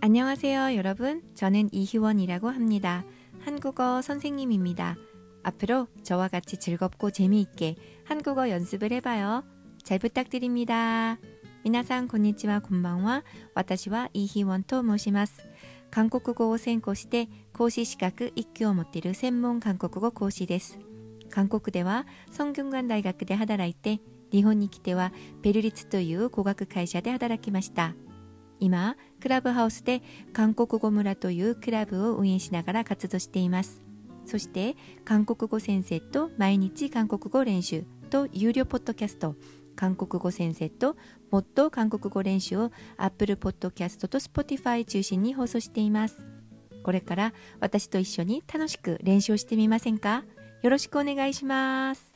안녕하세요, 여러분. 저는 이희원이라고 합니다. 한국어 선생님입니다. 앞으로 저와 같이 즐겁고 재미있게 한국어 연습을 해봐요. 잘 부탁드립니다. 皆さん こんにちは 곤방와 私は 이희원 と申します韓国語を専攻して講師資格1級を持っている専門韓国語講師です韓国では성균관大学で働いて日本に来てはベルリツという語学会社で働きました 今クラブハウスで韓国語村というクラブを運営しながら活動しています。そして韓国語先生と毎日韓国語練習と有料ポッドキャスト韓国語先生ともっと韓国語練習を Apple Podcast と Spotify 中心に放送しています。これから私と一緒に楽しく練習してみませんか？よろしくお願いします。